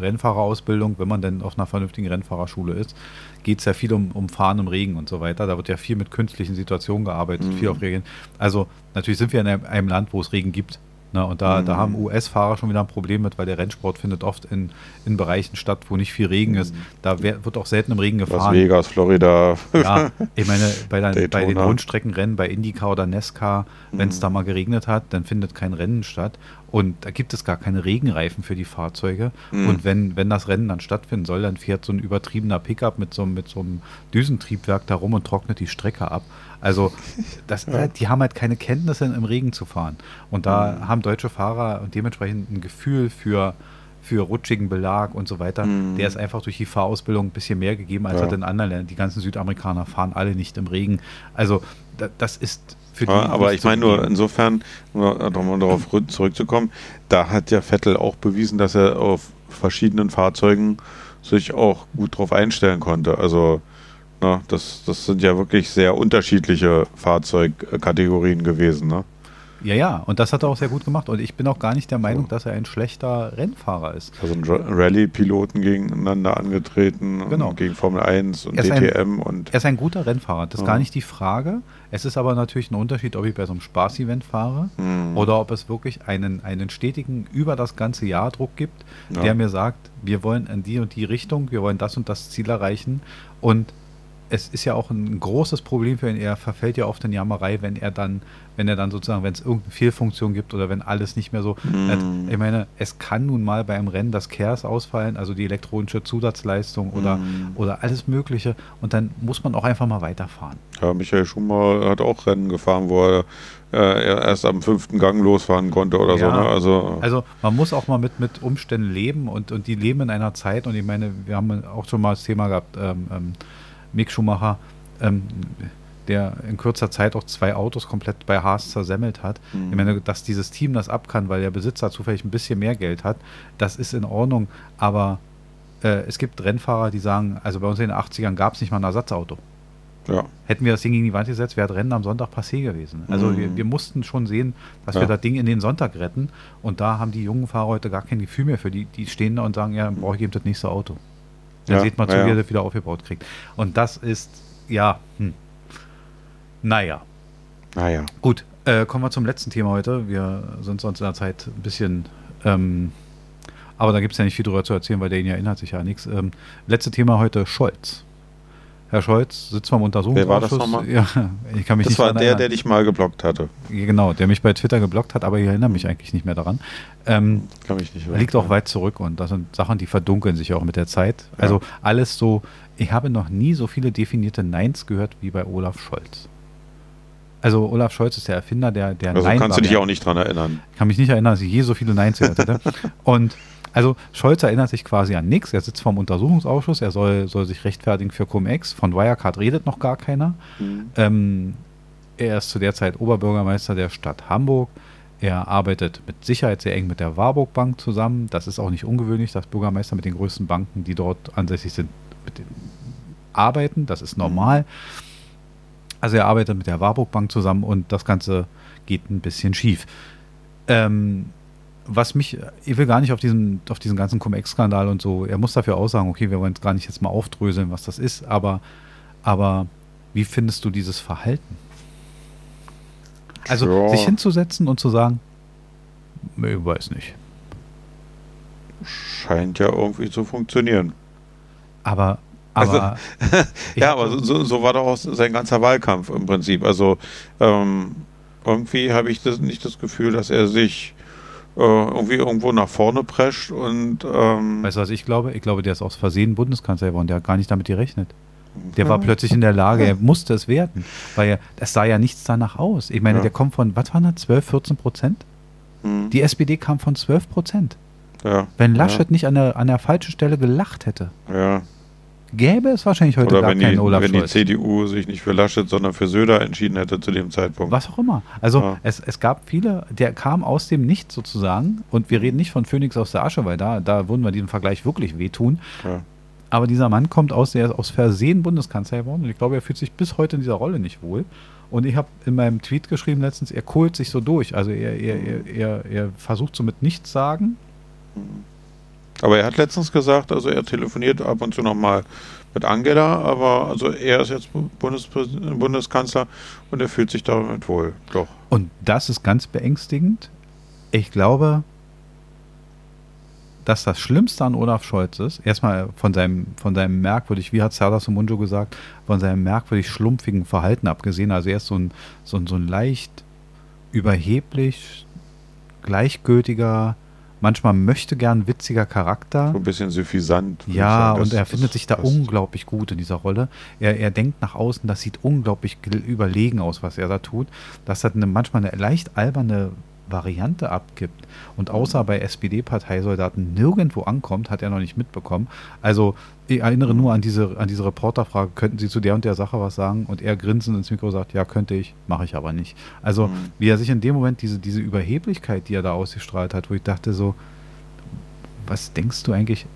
Rennfahrerausbildung, wenn man denn auf einer vernünftigen Rennfahrerschule ist, geht es ja viel um, um Fahren im Regen und so weiter. Da wird ja viel mit künstlichen Situationen gearbeitet, mhm. viel auf Regen. Also natürlich sind wir in einem, einem Land, wo es Regen gibt. Ne, und da, mhm. da haben US-Fahrer schon wieder ein Problem mit, weil der Rennsport findet oft in, in Bereichen statt, wo nicht viel Regen ist. Mhm. Da wär, wird auch selten im Regen gefahren. Las Vegas, Florida. Ja, ich meine, bei, der, bei den Rundstreckenrennen, bei IndyCar oder NASCAR, wenn es mhm. da mal geregnet hat, dann findet kein Rennen statt. Und da gibt es gar keine Regenreifen für die Fahrzeuge. Mhm. Und wenn, wenn das Rennen dann stattfinden soll, dann fährt so ein übertriebener Pickup mit so, mit so einem Düsentriebwerk da rum und trocknet die Strecke ab. Also das, ja. die haben halt keine Kenntnisse im Regen zu fahren. Und da mhm. haben deutsche Fahrer und dementsprechend ein Gefühl für, für rutschigen Belag und so weiter. Mhm. Der ist einfach durch die Fahrausbildung ein bisschen mehr gegeben als ja. halt in anderen Ländern. Die ganzen Südamerikaner fahren alle nicht im Regen. Also da, das ist. Ja, aber ich meine nur insofern, um darauf zurückzukommen, da hat ja Vettel auch bewiesen, dass er auf verschiedenen Fahrzeugen sich auch gut drauf einstellen konnte. Also na, das, das sind ja wirklich sehr unterschiedliche Fahrzeugkategorien gewesen. Ne? Ja, ja, und das hat er auch sehr gut gemacht. Und ich bin auch gar nicht der Meinung, dass er ein schlechter Rennfahrer ist. Also Rallye-Piloten gegeneinander angetreten, genau. gegen Formel 1 und DTM. Ein, und er ist ein guter Rennfahrer, das ist ja. gar nicht die Frage. Es ist aber natürlich ein Unterschied, ob ich bei so einem Spaß-Event fahre mhm. oder ob es wirklich einen, einen stetigen, über das ganze Jahr Druck gibt, ja. der mir sagt, wir wollen in die und die Richtung, wir wollen das und das Ziel erreichen. Und es ist ja auch ein großes Problem für ihn. Er verfällt ja oft in Jammerei, wenn er dann, wenn er dann sozusagen, wenn es irgendeine Fehlfunktion gibt oder wenn alles nicht mehr so. Mm. Ich meine, es kann nun mal bei einem Rennen das KERS ausfallen, also die elektronische Zusatzleistung oder, mm. oder alles Mögliche. Und dann muss man auch einfach mal weiterfahren. Ja, Michael Schumacher hat auch Rennen gefahren, wo er äh, erst am fünften Gang losfahren konnte oder ja, so. Ne? Also, also man muss auch mal mit, mit Umständen leben und, und die leben in einer Zeit und ich meine, wir haben auch schon mal das Thema gehabt, ähm, ähm, Mick Schumacher, ähm, der in kurzer Zeit auch zwei Autos komplett bei Haas zersemmelt hat. Mhm. Ich meine, dass dieses Team das ab kann, weil der Besitzer zufällig ein bisschen mehr Geld hat, das ist in Ordnung. Aber äh, es gibt Rennfahrer, die sagen, also bei uns in den 80ern gab es nicht mal ein Ersatzauto. Ja. Hätten wir das Ding gegen die Wand gesetzt, wäre das Rennen am Sonntag passé gewesen. Also mhm. wir, wir, mussten schon sehen, dass ja. wir das Ding in den Sonntag retten. Und da haben die jungen Fahrer heute gar kein Gefühl mehr für die. Die stehen da und sagen, ja, dann brauche ich eben das nächste Auto. Dann ja, sieht man zu, ja. wie er das wieder aufgebaut kriegt. Und das ist, ja, hm. naja. Naja. Gut, äh, kommen wir zum letzten Thema heute. Wir sind sonst in der Zeit ein bisschen, ähm, aber da gibt es ja nicht viel drüber zu erzählen, weil der ihn ja erinnert sich ja nichts. Ähm, letzte Thema heute, Scholz. Herr Scholz sitzt beim Untersuchungsausschuss. Wer war das nochmal? Ja, ich kann mich das nicht war der, erinnern. der dich mal geblockt hatte. Genau, der mich bei Twitter geblockt hat, aber ich erinnere mich eigentlich nicht mehr daran. Ähm, kann mich nicht Liegt auch weit zurück und das sind Sachen, die verdunkeln sich auch mit der Zeit. Ja. Also alles so, ich habe noch nie so viele definierte Neins gehört wie bei Olaf Scholz. Also Olaf Scholz ist der Erfinder der, der also Nein. kannst du dich auch nicht dran erinnern. Ich kann mich nicht erinnern, dass ich je so viele Neins gehört hätte. und also Scholz erinnert sich quasi an nichts. Er sitzt vom Untersuchungsausschuss, er soll, soll sich rechtfertigen für Cum-Ex. Von Wirecard redet noch gar keiner. Mhm. Ähm, er ist zu der Zeit Oberbürgermeister der Stadt Hamburg. Er arbeitet mit Sicherheit sehr eng mit der Warburg Bank zusammen. Das ist auch nicht ungewöhnlich, dass Bürgermeister mit den größten Banken, die dort ansässig sind, arbeiten. Das ist normal. Mhm. Also er arbeitet mit der Warburg Bank zusammen und das Ganze geht ein bisschen schief. Ähm, was mich, ich will gar nicht auf diesen, auf diesen ganzen Cum-Ex-Skandal und so, er muss dafür aussagen, okay, wir wollen gar nicht jetzt mal aufdröseln, was das ist, aber, aber wie findest du dieses Verhalten? Also ja. sich hinzusetzen und zu sagen, ich weiß nicht. Scheint ja irgendwie zu funktionieren. Aber Aber also, ja, aber so, so, war doch auch sein ganzer Wahlkampf im Prinzip. Also ähm, irgendwie habe ich das nicht das Gefühl, dass er sich irgendwie irgendwo nach vorne prescht und ähm Weißt du, was ich glaube? Ich glaube, der ist aus Versehen Bundeskanzler geworden, der hat gar nicht damit gerechnet. Der war plötzlich in der Lage, er musste es werden, weil es sah ja nichts danach aus. Ich meine, ja. der kommt von, was waren das, 12, 14 Prozent? Mhm. Die SPD kam von 12 Prozent. Ja. Wenn Laschet ja. nicht an der, an der falschen Stelle gelacht hätte. Ja gäbe es wahrscheinlich heute Oder gar wenn keinen die, Olaf wenn Scholz. die CDU sich nicht für Laschet, sondern für Söder entschieden hätte zu dem Zeitpunkt. Was auch immer. Also ja. es, es gab viele, der kam aus dem Nichts sozusagen und wir reden nicht von Phoenix aus der Asche, weil da, da würden wir diesen Vergleich wirklich wehtun. Ja. Aber dieser Mann kommt aus, der ist aus Versehen Bundeskanzler geworden und ich glaube, er fühlt sich bis heute in dieser Rolle nicht wohl. Und ich habe in meinem Tweet geschrieben letztens, er kohlt sich so durch. Also er, er, er, er, er versucht so mit nichts sagen. Aber er hat letztens gesagt, also er telefoniert ab und zu nochmal mit Angela, aber also er ist jetzt Bundes Bundeskanzler und er fühlt sich damit wohl. Doch. Und das ist ganz beängstigend. Ich glaube, dass das Schlimmste an Olaf Scholz ist, erstmal von seinem, von seinem merkwürdig, wie hat Serdar Somunjo gesagt, von seinem merkwürdig schlumpfigen Verhalten abgesehen. Also er ist so ein, so ein, so ein leicht überheblich, gleichgültiger, manchmal möchte gern witziger Charakter. So ein bisschen suffisant. Ja, und er findet sich da unglaublich gut in dieser Rolle. Er, er denkt nach außen, das sieht unglaublich überlegen aus, was er da tut. Das hat eine, manchmal eine leicht alberne Variante abgibt und außer bei SPD-Parteisoldaten nirgendwo ankommt, hat er noch nicht mitbekommen. Also ich erinnere nur an diese, an diese Reporterfrage, könnten Sie zu der und der Sache was sagen? Und er grinsend ins Mikro sagt, ja, könnte ich, mache ich aber nicht. Also mhm. wie er sich in dem Moment diese, diese Überheblichkeit, die er da ausgestrahlt hat, wo ich dachte so, was denkst du eigentlich,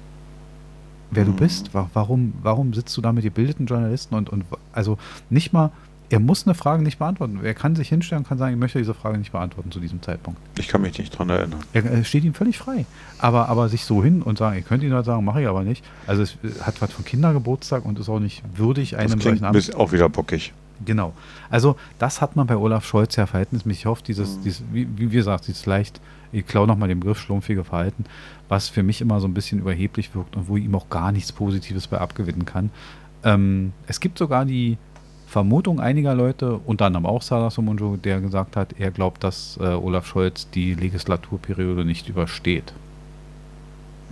wer mhm. du bist? Warum, warum sitzt du da mit gebildeten Journalisten und, und also nicht mal er muss eine Frage nicht beantworten. Er kann sich hinstellen und kann sagen, ich möchte diese Frage nicht beantworten zu diesem Zeitpunkt. Ich kann mich nicht daran erinnern. Er, steht ihm völlig frei. Aber, aber sich so hin und sagen, ihr könnt ihn halt sagen, mache ich aber nicht. Also es hat was von Kindergeburtstag und ist auch nicht würdig einem das solchen Amt. Ist auch wieder bockig. Genau. Also das hat man bei Olaf Scholz ja verhältnismäßig. Ich hoffe, dieses, mhm. dieses wie, wie gesagt, dieses leicht, ich klaue nochmal den Begriff schlumpfige Verhalten, was für mich immer so ein bisschen überheblich wirkt und wo ich ihm auch gar nichts Positives bei abgewinnen kann. Ähm, es gibt sogar die Vermutung einiger Leute, unter anderem auch Salah Somunjo, der gesagt hat, er glaubt, dass äh, Olaf Scholz die Legislaturperiode nicht übersteht.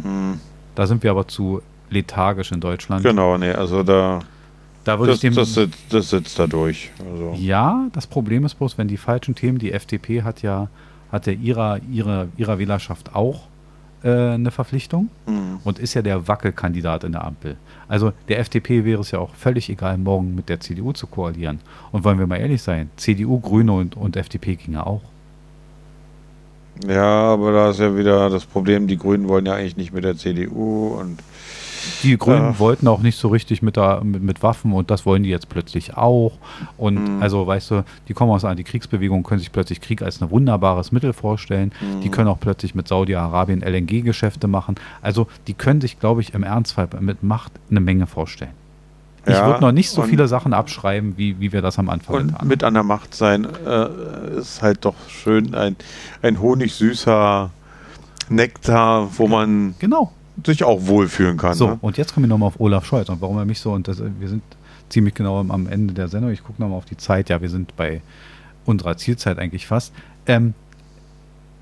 Hm. Da sind wir aber zu lethargisch in Deutschland. Genau, nee, also da. Da würde ich dem, das, sitzt, das sitzt da durch. Also. Ja, das Problem ist bloß, wenn die falschen Themen, die FDP hat ja, hat ja ihrer, ihrer, ihrer Wählerschaft auch eine Verpflichtung mhm. und ist ja der Wackelkandidat in der Ampel. Also der FDP wäre es ja auch völlig egal, morgen mit der CDU zu koalieren. Und wollen wir mal ehrlich sein, CDU, Grüne und, und FDP ginge auch. Ja, aber da ist ja wieder das Problem, die Grünen wollen ja eigentlich nicht mit der CDU und die Grünen ja. wollten auch nicht so richtig mit, der, mit, mit, Waffen und das wollen die jetzt plötzlich auch. Und mhm. also, weißt du, die kommen aus einer Antikriegsbewegung, können sich plötzlich Krieg als ein wunderbares Mittel vorstellen. Mhm. Die können auch plötzlich mit Saudi-Arabien LNG-Geschäfte machen. Also, die können sich, glaube ich, im Ernstfall mit Macht eine Menge vorstellen. Ich ja, würde noch nicht so viele Sachen abschreiben, wie, wie wir das am Anfang und hatten. Mit an der Macht sein äh, ist halt doch schön ein, ein honigsüßer Nektar, wo man genau sich auch wohlfühlen kann. So, ne? und jetzt kommen wir nochmal auf Olaf Scholz und warum er mich so, und das, wir sind ziemlich genau am Ende der Sendung, ich gucke nochmal auf die Zeit, ja, wir sind bei unserer Zielzeit eigentlich fast. Ähm,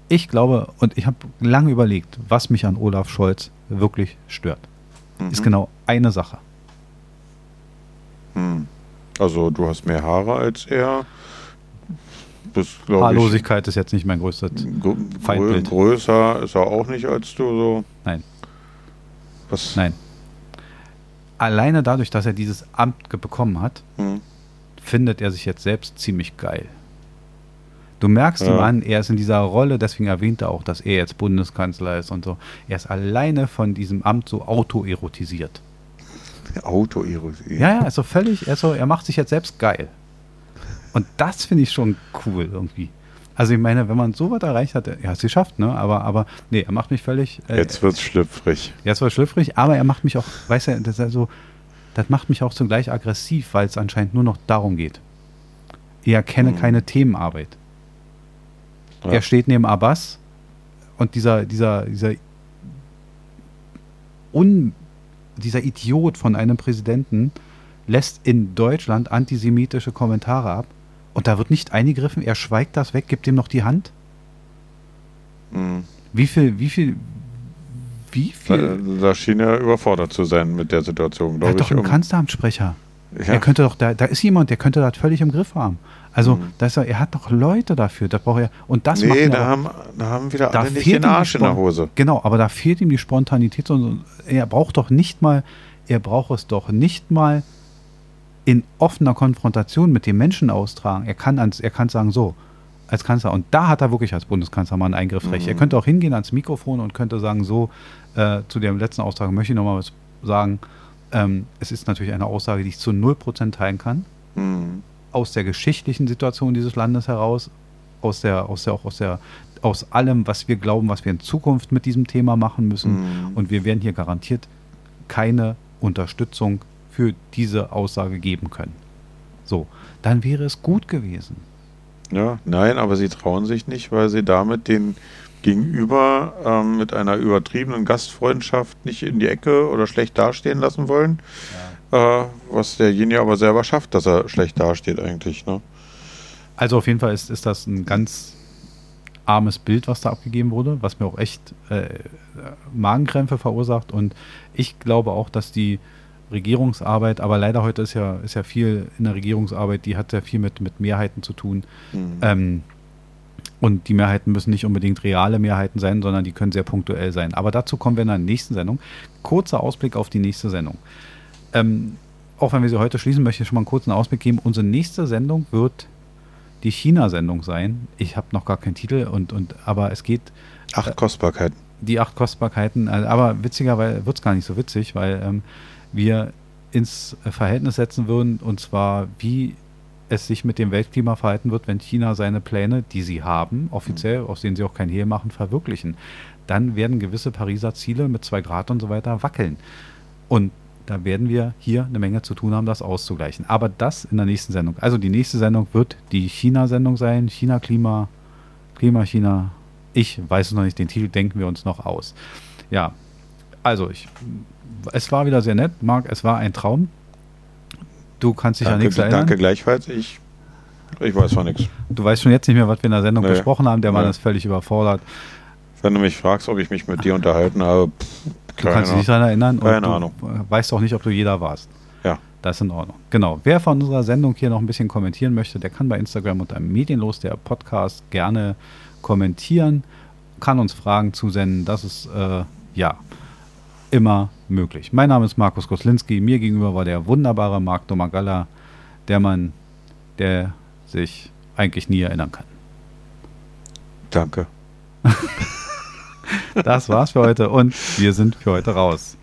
ich glaube, und ich habe lange überlegt, was mich an Olaf Scholz wirklich stört. Mhm. Ist genau eine Sache. Hm. Also du hast mehr Haare als er. Das, Haarlosigkeit ich, ist jetzt nicht mein größter Feindbild. Größer ist er auch nicht als du so. Nein. Was? Nein. Alleine dadurch, dass er dieses Amt bekommen hat, hm. findet er sich jetzt selbst ziemlich geil. Du merkst ja. ihm an, er ist in dieser Rolle, deswegen erwähnt er auch, dass er jetzt Bundeskanzler ist und so. Er ist alleine von diesem Amt so autoerotisiert. Autoerotisiert? Ja, ja, also völlig, also er macht sich jetzt selbst geil. Und das finde ich schon cool irgendwie. Also ich meine, wenn man so was erreicht hat, er hat es geschafft, ne? Aber, aber nee, er macht mich völlig. Äh, jetzt wird's schlüpfrig. Jetzt wird's schlüpfrig, aber er macht mich auch, weißt du, das also, das macht mich auch zugleich aggressiv, weil es anscheinend nur noch darum geht. Er kenne mhm. keine Themenarbeit. Ja. Er steht neben Abbas und dieser, dieser, dieser dieser Idiot von einem Präsidenten lässt in Deutschland antisemitische Kommentare ab und da wird nicht eingegriffen, er schweigt das weg, gibt ihm noch die Hand. Mhm. Wie viel, wie viel, wie viel? Da, da schien er überfordert zu sein mit der Situation, glaube ich. Er hat doch einen um Kanzleramtssprecher. Ja. Er könnte doch, da, da ist jemand, der könnte das völlig im Griff haben. Also, mhm. das, er hat doch Leute dafür. Das braucht er. Und das nee, macht da, haben, da haben wieder alle nicht den Arsch in der Hose. Genau, aber da fehlt ihm die Spontanität. Und er braucht doch nicht mal, er braucht es doch nicht mal in offener Konfrontation mit den Menschen austragen. Er kann, ans, er kann sagen, so, als Kanzler. Und da hat er wirklich als Bundeskanzler mal einen Eingriffsrecht. Mhm. Er könnte auch hingehen ans Mikrofon und könnte sagen, so, äh, zu dem letzten Austrag möchte ich nochmal was sagen. Ähm, es ist natürlich eine Aussage, die ich zu 0% teilen kann. Mhm. Aus der geschichtlichen Situation dieses Landes heraus, aus der, aus der, auch aus der, aus allem, was wir glauben, was wir in Zukunft mit diesem Thema machen müssen. Mhm. Und wir werden hier garantiert keine Unterstützung für diese Aussage geben können. So, dann wäre es gut gewesen. Ja, nein, aber sie trauen sich nicht, weil sie damit den Gegenüber ähm, mit einer übertriebenen Gastfreundschaft nicht in die Ecke oder schlecht dastehen lassen wollen. Ja. Äh, was derjenige aber selber schafft, dass er schlecht dasteht eigentlich. Ne? Also auf jeden Fall ist, ist das ein ganz armes Bild, was da abgegeben wurde, was mir auch echt äh, Magenkrämpfe verursacht. Und ich glaube auch, dass die Regierungsarbeit, aber leider heute ist ja, ist ja viel in der Regierungsarbeit, die hat sehr viel mit, mit Mehrheiten zu tun. Mhm. Ähm, und die Mehrheiten müssen nicht unbedingt reale Mehrheiten sein, sondern die können sehr punktuell sein. Aber dazu kommen wir in der nächsten Sendung. Kurzer Ausblick auf die nächste Sendung. Ähm, auch wenn wir sie heute schließen, möchte ich schon mal einen kurzen Ausblick geben. Unsere nächste Sendung wird die China-Sendung sein. Ich habe noch gar keinen Titel, und, und, aber es geht. Acht Kostbarkeiten. Die acht Kostbarkeiten. Also, aber witzigerweise wird es gar nicht so witzig, weil ähm, wir ins Verhältnis setzen würden, und zwar wie es sich mit dem Weltklima verhalten wird, wenn China seine Pläne, die sie haben, offiziell, aus denen sie auch kein Hehl machen, verwirklichen. Dann werden gewisse Pariser Ziele mit zwei Grad und so weiter wackeln. Und da werden wir hier eine Menge zu tun haben, das auszugleichen. Aber das in der nächsten Sendung. Also die nächste Sendung wird die China-Sendung sein. China, Klima, Klima, China. Ich weiß es noch nicht, den Titel denken wir uns noch aus. Ja, also ich, es war wieder sehr nett, Marc, es war ein Traum. Du kannst dich danke, an nichts erinnern. Danke gleichfalls. Ich, ich weiß von nichts. Du weißt schon jetzt nicht mehr, was wir in der Sendung nee. besprochen haben. Der Mann nee. ist völlig überfordert. Wenn du mich fragst, ob ich mich mit dir unterhalten habe, pff, du kannst dich nicht daran erinnern. Keine Ahnung. Weißt auch nicht, ob du jeder warst. Ja. Das ist in Ordnung. Genau. Wer von unserer Sendung hier noch ein bisschen kommentieren möchte, der kann bei Instagram unter Medienlos, der Podcast, gerne kommentieren, kann uns Fragen zusenden. Das ist, äh, ja, immer möglich. Mein Name ist Markus Koslinski. Mir gegenüber war der wunderbare Marc Domagalla, der Mann, der sich eigentlich nie erinnern kann. Danke. das war's für heute und wir sind für heute raus.